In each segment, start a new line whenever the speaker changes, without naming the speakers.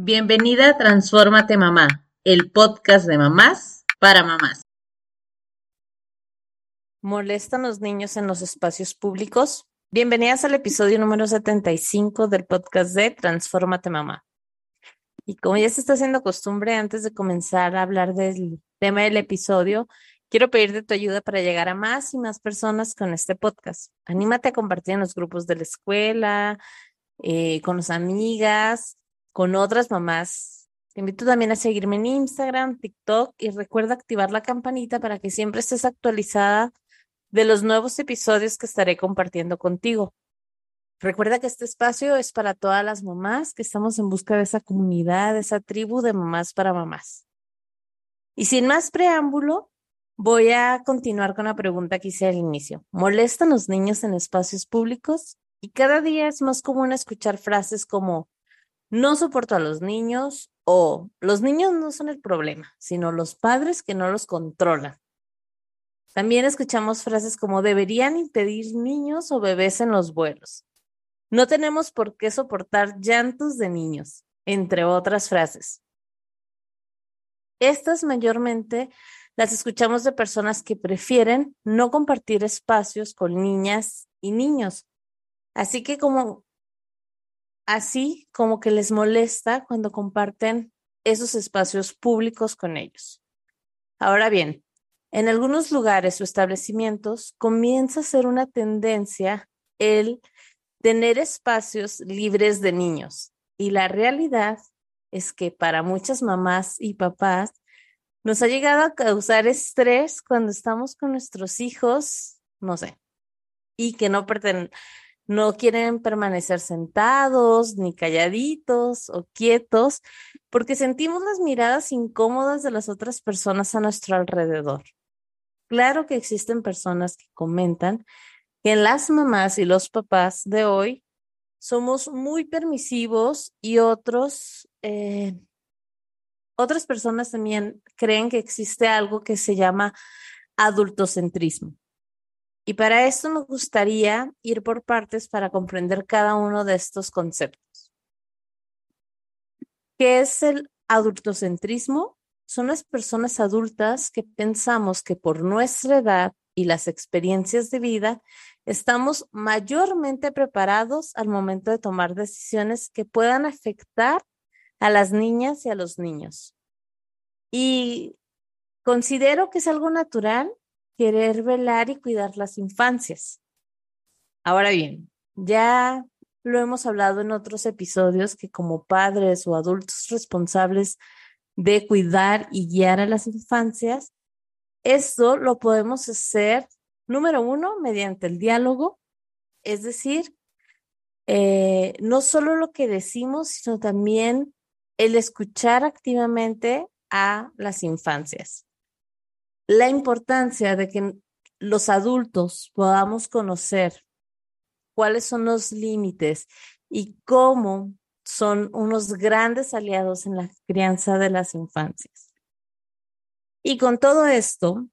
Bienvenida a Transfórmate Mamá, el podcast de mamás para mamás.
¿Molestan los niños en los espacios públicos? Bienvenidas al episodio número 75 del podcast de Transfórmate Mamá. Y como ya se está haciendo costumbre, antes de comenzar a hablar del tema del episodio, quiero pedirte tu ayuda para llegar a más y más personas con este podcast. Anímate a compartir en los grupos de la escuela, eh, con las amigas, con otras mamás. Te invito también a seguirme en Instagram, TikTok y recuerda activar la campanita para que siempre estés actualizada de los nuevos episodios que estaré compartiendo contigo. Recuerda que este espacio es para todas las mamás que estamos en busca de esa comunidad, de esa tribu de mamás para mamás. Y sin más preámbulo, voy a continuar con la pregunta que hice al inicio. ¿Molestan los niños en espacios públicos? Y cada día es más común escuchar frases como no soporto a los niños o los niños no son el problema, sino los padres que no los controlan. También escuchamos frases como deberían impedir niños o bebés en los vuelos. No tenemos por qué soportar llantos de niños, entre otras frases. Estas mayormente las escuchamos de personas que prefieren no compartir espacios con niñas y niños. Así que como así como que les molesta cuando comparten esos espacios públicos con ellos. Ahora bien, en algunos lugares o establecimientos comienza a ser una tendencia el tener espacios libres de niños. Y la realidad es que para muchas mamás y papás nos ha llegado a causar estrés cuando estamos con nuestros hijos, no sé, y que no pertenecen no quieren permanecer sentados, ni calladitos o quietos, porque sentimos las miradas incómodas de las otras personas a nuestro alrededor. Claro que existen personas que comentan que las mamás y los papás de hoy somos muy permisivos y otros, eh, otras personas también creen que existe algo que se llama adultocentrismo. Y para esto me gustaría ir por partes para comprender cada uno de estos conceptos. ¿Qué es el adultocentrismo? Son las personas adultas que pensamos que por nuestra edad y las experiencias de vida estamos mayormente preparados al momento de tomar decisiones que puedan afectar a las niñas y a los niños. Y considero que es algo natural querer velar y cuidar las infancias. Ahora bien, ya lo hemos hablado en otros episodios que como padres o adultos responsables de cuidar y guiar a las infancias, esto lo podemos hacer, número uno, mediante el diálogo, es decir, eh, no solo lo que decimos, sino también el escuchar activamente a las infancias la importancia de que los adultos podamos conocer cuáles son los límites y cómo son unos grandes aliados en la crianza de las infancias. Y con todo esto,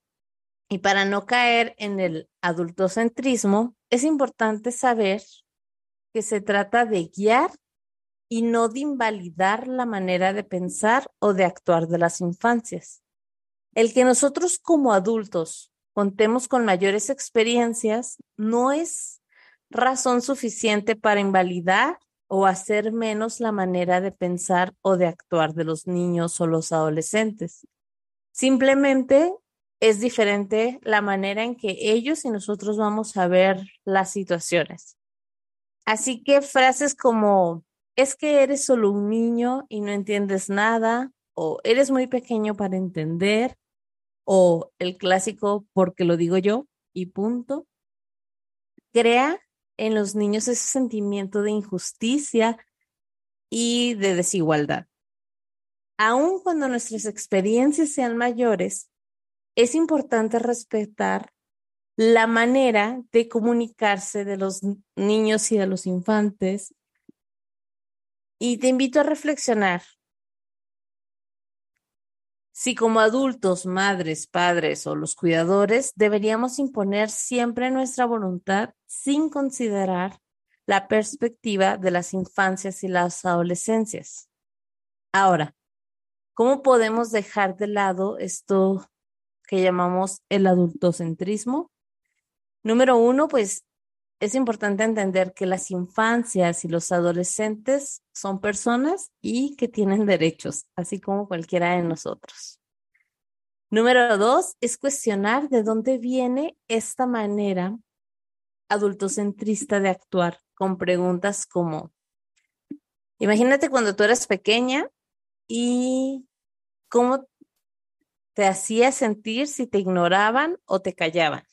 y para no caer en el adultocentrismo, es importante saber que se trata de guiar y no de invalidar la manera de pensar o de actuar de las infancias. El que nosotros como adultos contemos con mayores experiencias no es razón suficiente para invalidar o hacer menos la manera de pensar o de actuar de los niños o los adolescentes. Simplemente es diferente la manera en que ellos y nosotros vamos a ver las situaciones. Así que frases como, es que eres solo un niño y no entiendes nada, o eres muy pequeño para entender, o el clásico porque lo digo yo y punto, crea en los niños ese sentimiento de injusticia y de desigualdad. Aun cuando nuestras experiencias sean mayores, es importante respetar la manera de comunicarse de los niños y de los infantes. Y te invito a reflexionar si como adultos, madres, padres o los cuidadores deberíamos imponer siempre nuestra voluntad sin considerar la perspectiva de las infancias y las adolescencias. Ahora, ¿cómo podemos dejar de lado esto que llamamos el adultocentrismo? Número uno, pues es importante entender que las infancias y los adolescentes son personas y que tienen derechos, así como cualquiera de nosotros. Número dos es cuestionar de dónde viene esta manera adultocentrista de actuar con preguntas como, imagínate cuando tú eras pequeña y cómo te hacía sentir si te ignoraban o te callaban.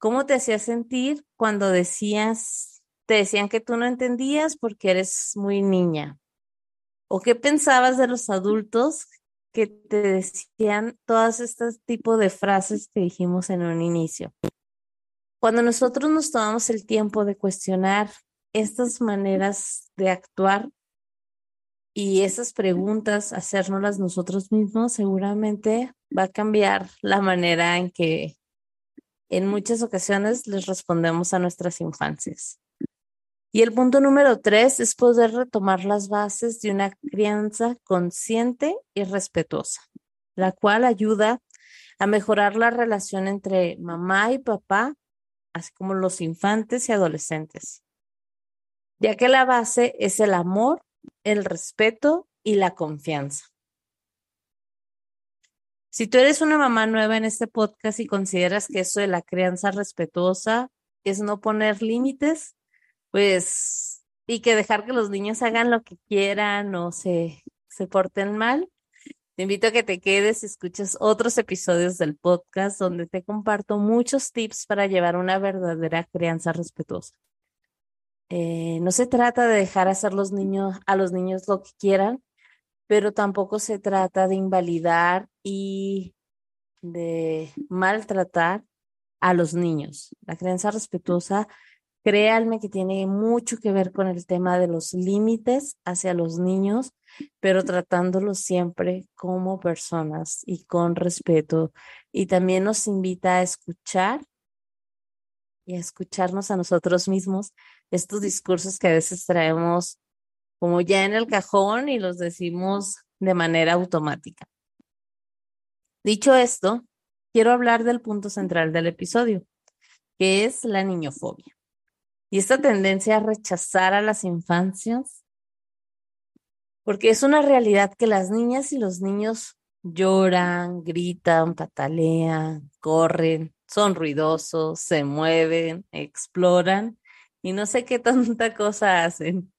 ¿Cómo te hacía sentir cuando decías, te decían que tú no entendías porque eres muy niña? ¿O qué pensabas de los adultos que te decían todas estas tipos de frases que dijimos en un inicio? Cuando nosotros nos tomamos el tiempo de cuestionar estas maneras de actuar y esas preguntas, hacérnoslas nosotros mismos, seguramente va a cambiar la manera en que en muchas ocasiones les respondemos a nuestras infancias. Y el punto número tres es poder retomar las bases de una crianza consciente y respetuosa, la cual ayuda a mejorar la relación entre mamá y papá, así como los infantes y adolescentes, ya que la base es el amor, el respeto y la confianza. Si tú eres una mamá nueva en este podcast y consideras que eso de la crianza respetuosa es no poner límites, pues, y que dejar que los niños hagan lo que quieran o se, se porten mal, te invito a que te quedes y escuches otros episodios del podcast donde te comparto muchos tips para llevar una verdadera crianza respetuosa. Eh, no se trata de dejar hacer los niños, a los niños lo que quieran, pero tampoco se trata de invalidar y de maltratar a los niños. La crianza respetuosa, créanme que tiene mucho que ver con el tema de los límites hacia los niños, pero tratándolos siempre como personas y con respeto. Y también nos invita a escuchar y a escucharnos a nosotros mismos estos discursos que a veces traemos como ya en el cajón y los decimos de manera automática. Dicho esto, quiero hablar del punto central del episodio, que es la niñofobia. Y esta tendencia a rechazar a las infancias, porque es una realidad que las niñas y los niños lloran, gritan, patalean, corren, son ruidosos, se mueven, exploran y no sé qué tanta cosa hacen.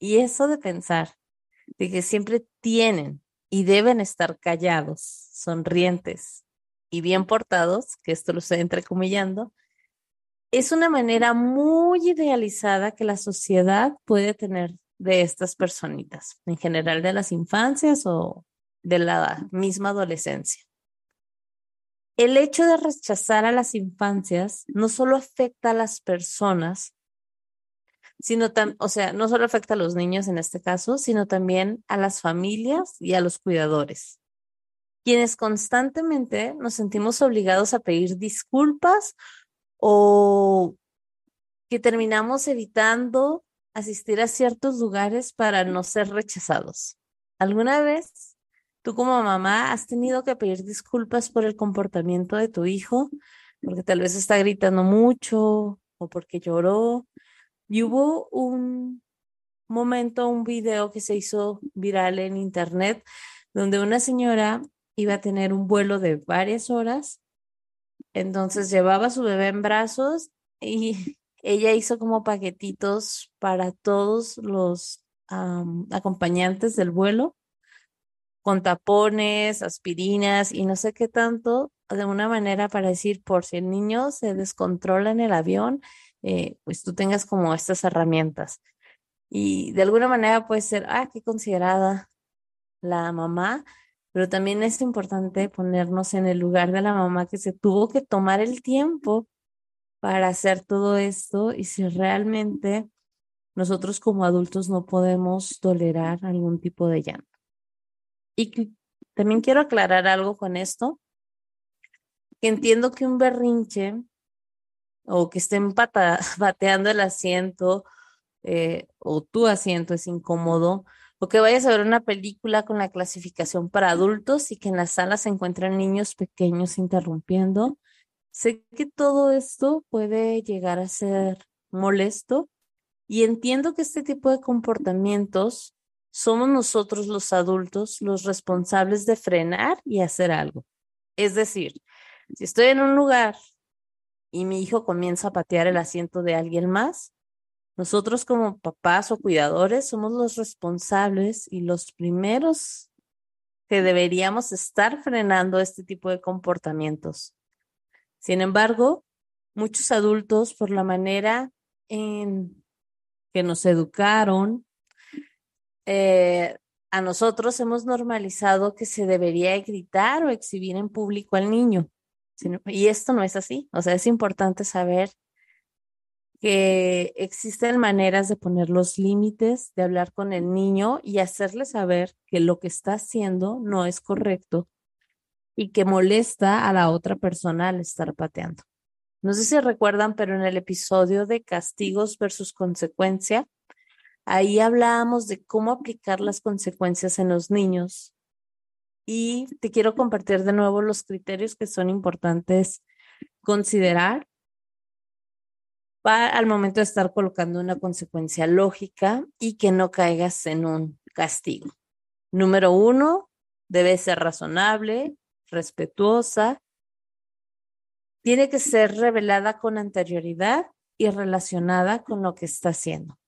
Y eso de pensar de que siempre tienen y deben estar callados, sonrientes y bien portados, que esto lo estoy entrecomillando, es una manera muy idealizada que la sociedad puede tener de estas personitas, en general de las infancias o de la misma adolescencia. El hecho de rechazar a las infancias no solo afecta a las personas, sino o sea, no solo afecta a los niños en este caso, sino también a las familias y a los cuidadores, quienes constantemente nos sentimos obligados a pedir disculpas o que terminamos evitando asistir a ciertos lugares para no ser rechazados. ¿Alguna vez tú como mamá has tenido que pedir disculpas por el comportamiento de tu hijo? Porque tal vez está gritando mucho o porque lloró y hubo un momento, un video que se hizo viral en internet, donde una señora iba a tener un vuelo de varias horas, entonces llevaba a su bebé en brazos y ella hizo como paquetitos para todos los acompañantes del vuelo, con tapones, aspirinas y no sé qué tanto, de una manera para decir, por si el niño se descontrola en el avión, eh, pues tú tengas como estas herramientas. Y de alguna manera puede ser, ah, qué considerada la mamá, pero también es importante ponernos en el lugar de la mamá que se tuvo que tomar el tiempo para hacer todo esto y si realmente nosotros como adultos no podemos tolerar algún tipo de llanto. Y también quiero aclarar algo con esto, que entiendo que un berrinche o que estén bateando el asiento eh, o tu asiento es incómodo, o que vayas a ver una película con la clasificación para adultos y que en la sala se encuentran niños pequeños interrumpiendo. Sé que todo esto puede llegar a ser molesto y entiendo que este tipo de comportamientos somos nosotros los adultos los responsables de frenar y hacer algo. Es decir, si estoy en un lugar y mi hijo comienza a patear el asiento de alguien más, nosotros como papás o cuidadores somos los responsables y los primeros que deberíamos estar frenando este tipo de comportamientos. Sin embargo, muchos adultos, por la manera en que nos educaron, eh, a nosotros hemos normalizado que se debería gritar o exhibir en público al niño. Y esto no es así. O sea, es importante saber que existen maneras de poner los límites, de hablar con el niño y hacerle saber que lo que está haciendo no es correcto y que molesta a la otra persona al estar pateando. No sé si recuerdan, pero en el episodio de castigos versus consecuencia, ahí hablábamos de cómo aplicar las consecuencias en los niños. Y te quiero compartir de nuevo los criterios que son importantes considerar al momento de estar colocando una consecuencia lógica y que no caigas en un castigo. Número uno, debe ser razonable, respetuosa, tiene que ser revelada con anterioridad y relacionada con lo que está haciendo.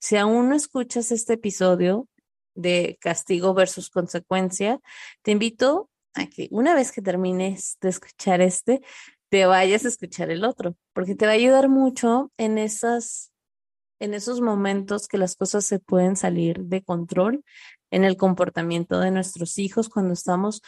Si aún no escuchas este episodio de castigo versus consecuencia, te invito a que una vez que termines de escuchar este, te vayas a escuchar el otro, porque te va a ayudar mucho en esas en esos momentos que las cosas se pueden salir de control en el comportamiento de nuestros hijos cuando estamos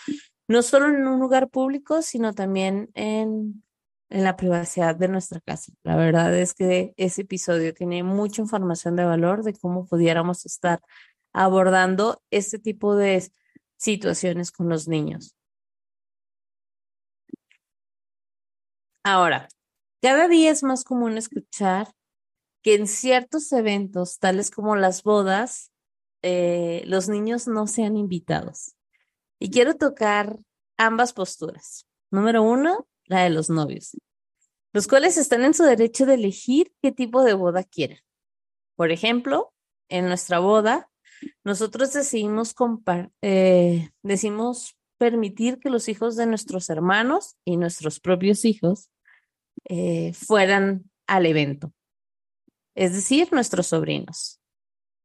no solo en un lugar público, sino también en, en la privacidad de nuestra casa. La verdad es que ese episodio tiene mucha información de valor de cómo pudiéramos estar abordando este tipo de situaciones con los niños. Ahora, cada día es más común escuchar que en ciertos eventos, tales como las bodas, eh, los niños no sean invitados. Y quiero tocar ambas posturas. Número uno, la de los novios, los cuales están en su derecho de elegir qué tipo de boda quieren. Por ejemplo, en nuestra boda, nosotros decidimos, eh, decimos permitir que los hijos de nuestros hermanos y nuestros propios hijos eh, fueran al evento, es decir, nuestros sobrinos.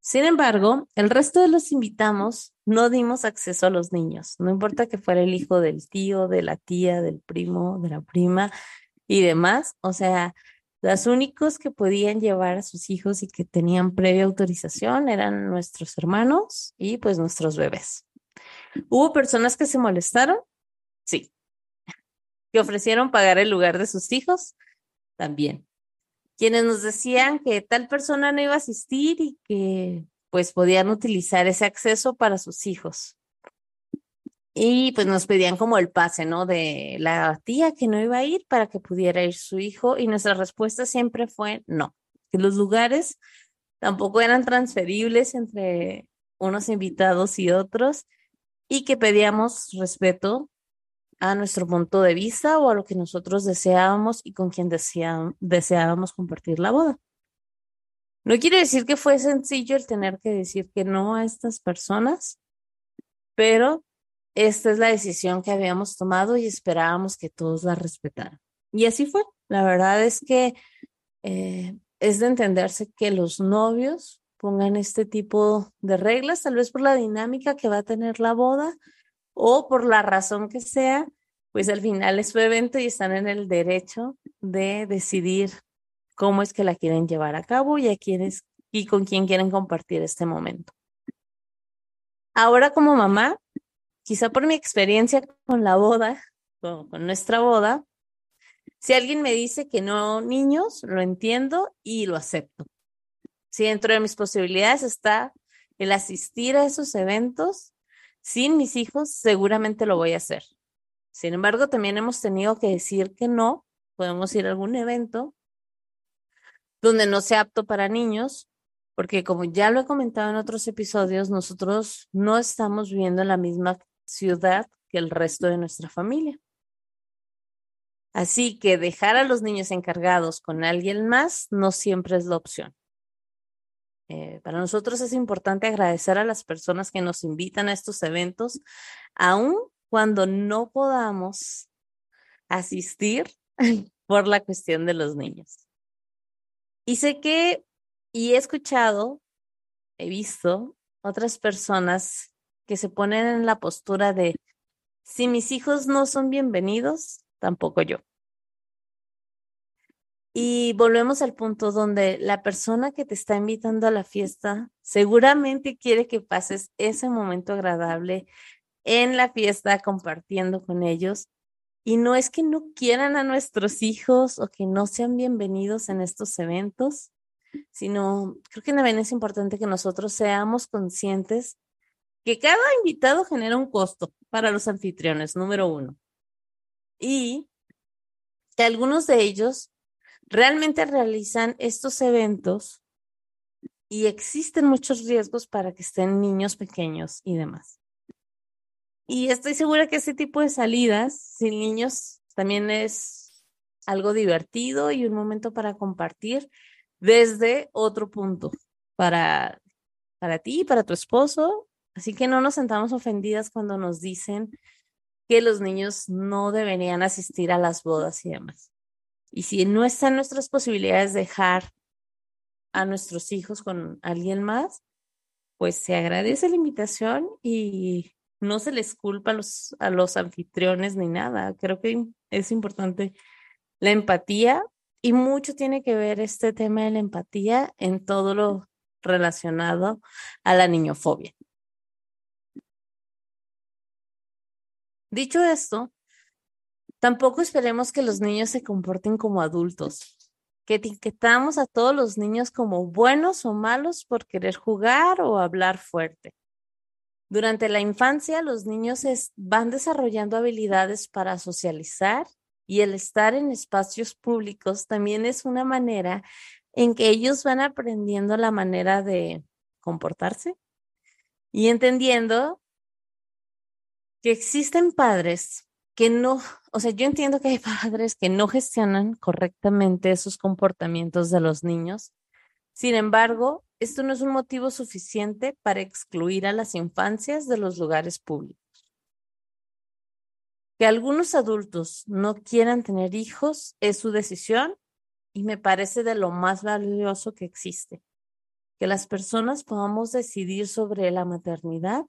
Sin embargo, el resto de los invitamos no dimos acceso a los niños, no importa que fuera el hijo del tío, de la tía, del primo, de la prima y demás, o sea, los únicos que podían llevar a sus hijos y que tenían previa autorización eran nuestros hermanos y pues nuestros bebés. ¿Hubo personas que se molestaron? Sí, que ofrecieron pagar el lugar de sus hijos, también. Quienes nos decían que tal persona no iba a asistir y que pues podían utilizar ese acceso para sus hijos. Y pues nos pedían como el pase, ¿no? De la tía que no iba a ir para que pudiera ir su hijo y nuestra respuesta siempre fue no, que los lugares tampoco eran transferibles entre unos invitados y otros y que pedíamos respeto a nuestro punto de vista o a lo que nosotros deseábamos y con quien deseábamos compartir la boda. No quiere decir que fue sencillo el tener que decir que no a estas personas, pero esta es la decisión que habíamos tomado y esperábamos que todos la respetaran. Y así fue. La verdad es que eh, es de entenderse que los novios pongan este tipo de reglas, tal vez por la dinámica que va a tener la boda, o por la razón que sea, pues al final es su evento y están en el derecho de decidir cómo es que la quieren llevar a cabo y a quiénes y con quién quieren compartir este momento. Ahora como mamá, quizá por mi experiencia con la boda, con, con nuestra boda, si alguien me dice que no niños, lo entiendo y lo acepto. Si dentro de mis posibilidades está el asistir a esos eventos, sin mis hijos, seguramente lo voy a hacer. Sin embargo, también hemos tenido que decir que no, podemos ir a algún evento donde no sea apto para niños porque como ya lo he comentado en otros episodios, nosotros no estamos viviendo en la misma ciudad que el resto de nuestra familia. Así que dejar a los niños encargados con alguien más no siempre es la opción. Eh, para nosotros es importante agradecer a las personas que nos invitan a estos eventos, aun cuando no podamos asistir por la cuestión de los niños. Y sé que, y he escuchado, he visto otras personas que se ponen en la postura de, si mis hijos no son bienvenidos, tampoco yo. Y volvemos al punto donde la persona que te está invitando a la fiesta seguramente quiere que pases ese momento agradable en la fiesta compartiendo con ellos. Y no es que no quieran a nuestros hijos o que no sean bienvenidos en estos eventos, sino creo que también es importante que nosotros seamos conscientes que cada invitado genera un costo para los anfitriones, número uno. Y que algunos de ellos realmente realizan estos eventos y existen muchos riesgos para que estén niños pequeños y demás. Y estoy segura que ese tipo de salidas sin niños también es algo divertido y un momento para compartir desde otro punto para, para ti, para tu esposo. Así que no nos sentamos ofendidas cuando nos dicen que los niños no deberían asistir a las bodas y demás. Y si no están nuestras posibilidades dejar a nuestros hijos con alguien más, pues se agradece la invitación y no se les culpa a los, a los anfitriones ni nada. Creo que es importante la empatía y mucho tiene que ver este tema de la empatía en todo lo relacionado a la niñofobia. Dicho esto, tampoco esperemos que los niños se comporten como adultos, que etiquetamos a todos los niños como buenos o malos por querer jugar o hablar fuerte. Durante la infancia, los niños van desarrollando habilidades para socializar y el estar en espacios públicos también es una manera en que ellos van aprendiendo la manera de comportarse y entendiendo que existen padres que no, o sea, yo entiendo que hay padres que no gestionan correctamente esos comportamientos de los niños. Sin embargo, esto no es un motivo suficiente para excluir a las infancias de los lugares públicos. Que algunos adultos no quieran tener hijos es su decisión y me parece de lo más valioso que existe. Que las personas podamos decidir sobre la maternidad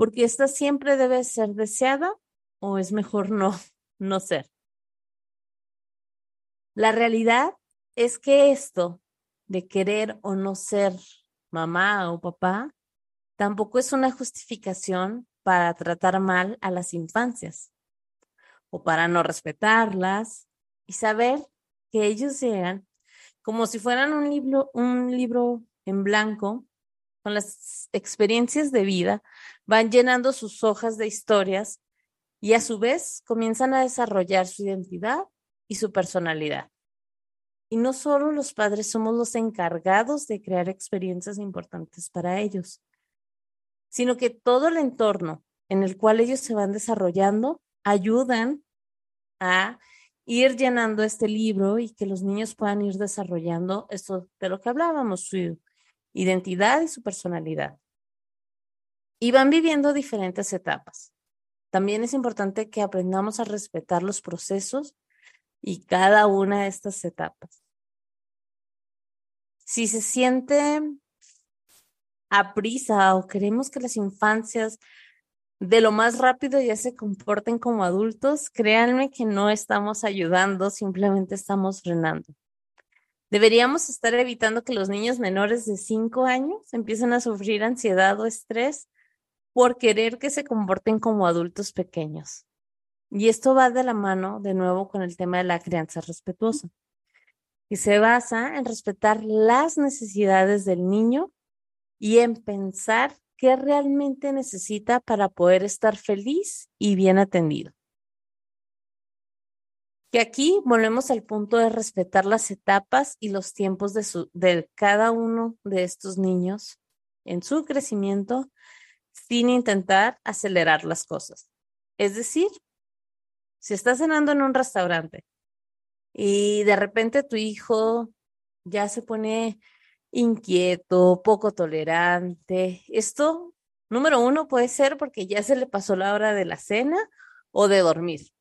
porque esta siempre debe ser deseada o es mejor no, no ser. La realidad es que esto de querer o no ser mamá o papá tampoco es una justificación para tratar mal a las infancias o para no respetarlas y saber que ellos llegan como si fueran un libro, un libro en blanco las experiencias de vida, van llenando sus hojas de historias y a su vez comienzan a desarrollar su identidad y su personalidad. Y no solo los padres somos los encargados de crear experiencias importantes para ellos, sino que todo el entorno en el cual ellos se van desarrollando ayudan a ir llenando este libro y que los niños puedan ir desarrollando esto de lo que hablábamos, su identidad y su personalidad. Y van viviendo diferentes etapas. También es importante que aprendamos a respetar los procesos y cada una de estas etapas. Si se siente a prisa o queremos que las infancias de lo más rápido ya se comporten como adultos, créanme que no estamos ayudando, simplemente estamos frenando. Deberíamos estar evitando que los niños menores de 5 años empiecen a sufrir ansiedad o estrés por querer que se comporten como adultos pequeños. Y esto va de la mano, de nuevo, con el tema de la crianza respetuosa, que se basa en respetar las necesidades del niño y en pensar qué realmente necesita para poder estar feliz y bien atendido. Que aquí volvemos al punto de respetar las etapas y los tiempos de, cada uno de estos niños en su crecimiento sin intentar acelerar las cosas. Es decir, si estás cenando en un restaurante y de repente tu hijo ya se pone inquieto, poco tolerante, esto, número uno, puede ser porque ya se le pasó la hora de la cena o de dormir.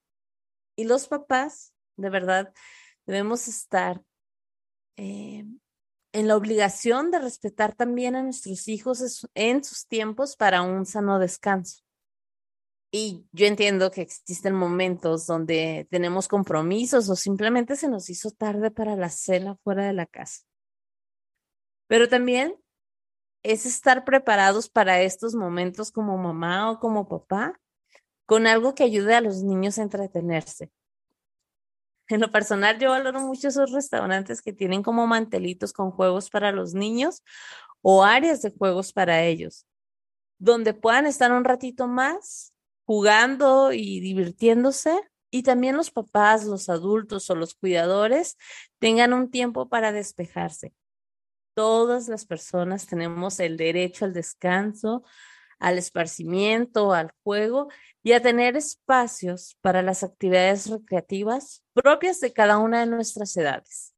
Y los papás, de verdad, debemos estar eh, en la obligación de respetar también a nuestros hijos en sus tiempos para un sano descanso. Y yo entiendo que existen momentos donde tenemos compromisos o simplemente se nos hizo tarde para la cena fuera de la casa. Pero también es estar preparados para estos momentos como mamá o como papá con algo que ayude a los niños a entretenerse. En lo personal, yo valoro mucho esos restaurantes que tienen como mantelitos con juegos para los niños o áreas de juegos para ellos, donde puedan estar un ratito más jugando y divirtiéndose y también los papás, los adultos o los cuidadores tengan un tiempo para despejarse. Todas las personas tenemos el derecho al descanso, al esparcimiento, al juego y a tener espacios para las actividades recreativas propias de cada una de nuestras edades.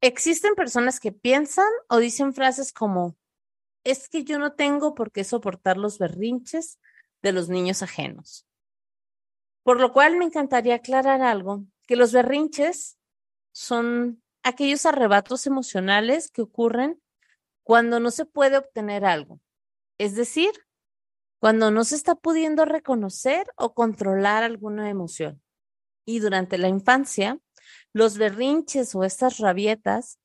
Existen personas que piensan o dicen frases como, es que yo no tengo por qué soportar los berrinches de los niños ajenos. Por lo cual me encantaría aclarar algo, que los berrinches son aquellos arrebatos emocionales que ocurren cuando no se puede obtener algo. Es decir, cuando no se está pudiendo reconocer o controlar alguna emoción. Y durante la infancia, los berrinches o estas rabietas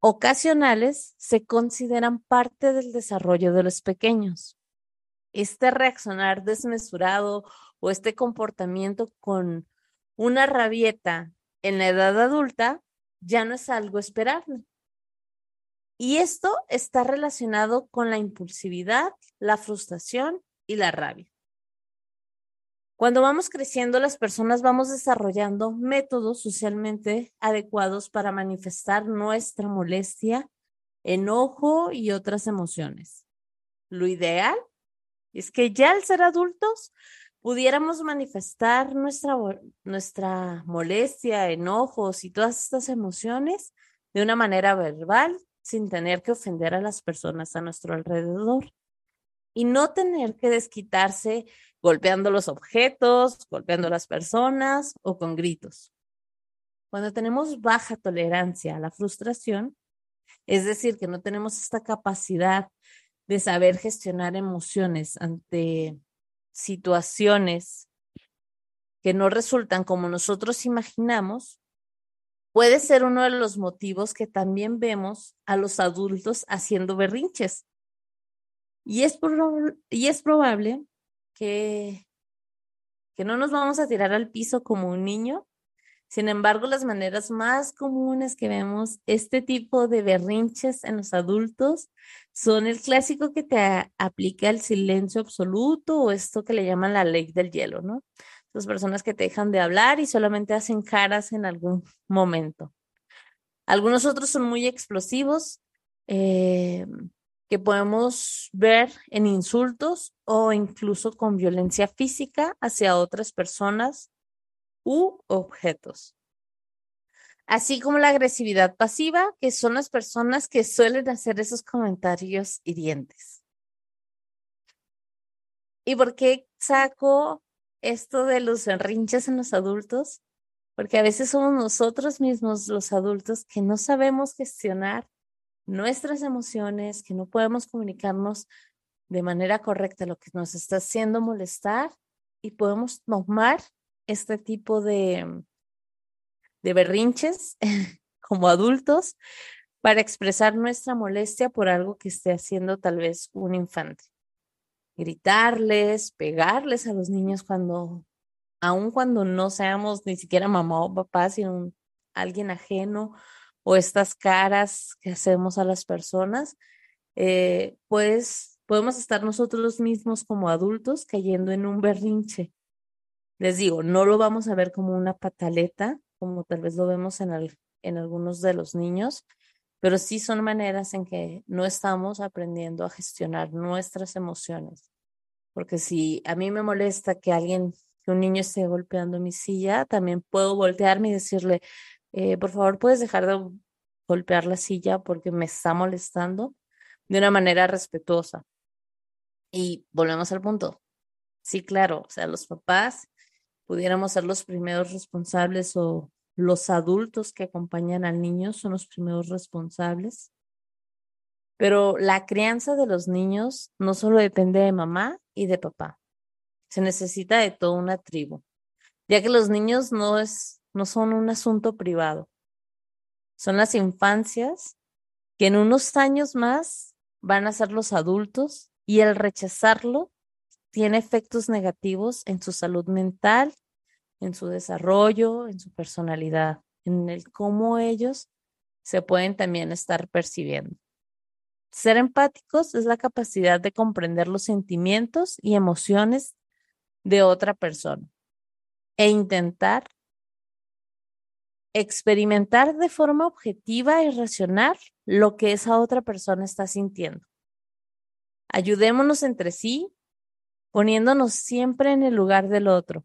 ocasionales se consideran parte del desarrollo de los pequeños. Este reaccionar desmesurado o este comportamiento con una rabieta en la edad adulta ya no es algo esperable. Y esto está relacionado con la impulsividad, la frustración y la rabia. Cuando vamos creciendo, las personas vamos desarrollando métodos socialmente adecuados para manifestar nuestra molestia, enojo y otras emociones. Lo ideal es que ya al ser adultos pudiéramos manifestar nuestra, nuestra molestia, enojos y todas estas emociones de una manera verbal, sin tener que ofender a las personas a nuestro alrededor y no tener que desquitarse golpeando los objetos, golpeando las personas o con gritos. Cuando tenemos baja tolerancia a la frustración, es decir, que no tenemos esta capacidad de saber gestionar emociones ante situaciones que no resultan como nosotros imaginamos, puede ser uno de los motivos que también vemos a los adultos haciendo berrinches. Y es, y es probable que, que no nos vamos a tirar al piso como un niño. Sin embargo, las maneras más comunes que vemos este tipo de berrinches en los adultos son el clásico que te aplica el silencio absoluto o esto que le llaman la ley del hielo, ¿no? Las personas que te dejan de hablar y solamente hacen caras en algún momento. Algunos otros son muy explosivos, eh, que podemos ver en insultos o incluso con violencia física hacia otras personas u objetos. Así como la agresividad pasiva, que son las personas que suelen hacer esos comentarios hirientes. ¿Y por qué saco esto de los enrinches en los adultos, porque a veces somos nosotros mismos los adultos que no sabemos gestionar nuestras emociones, que no podemos comunicarnos de manera correcta lo que nos está haciendo molestar y podemos tomar este tipo de, de berrinches como adultos para expresar nuestra molestia por algo que esté haciendo tal vez un infante gritarles, pegarles a los niños cuando, aun cuando no seamos ni siquiera mamá o papá, sino alguien ajeno, o estas caras que hacemos a las personas, eh, pues podemos estar nosotros mismos como adultos cayendo en un berrinche. Les digo, no lo vamos a ver como una pataleta, como tal vez lo vemos en, en algunos de los niños, pero sí son maneras en que no estamos aprendiendo a gestionar nuestras emociones. Porque si a mí me molesta que alguien, que un niño esté golpeando mi silla, también puedo voltearme y decirle, eh, por favor, puedes dejar de golpear la silla porque me está molestando de una manera respetuosa. Y volvemos al punto. Sí, claro, o sea, los papás pudiéramos ser los primeros responsables o los adultos que acompañan al niño son los primeros responsables. Pero la crianza de los niños no solo depende de mamá y de papá. Se necesita de toda una tribu, ya que los niños no, es, no son un asunto privado. Son las infancias que en unos años más van a ser los adultos y el rechazarlo tiene efectos negativos en su salud mental, en su desarrollo, en su personalidad, en el cómo ellos se pueden también estar percibiendo. Ser empáticos es la capacidad de comprender los sentimientos y emociones de otra persona e intentar experimentar de forma objetiva y racional lo que esa otra persona está sintiendo. Ayudémonos entre sí, poniéndonos siempre en el lugar del otro,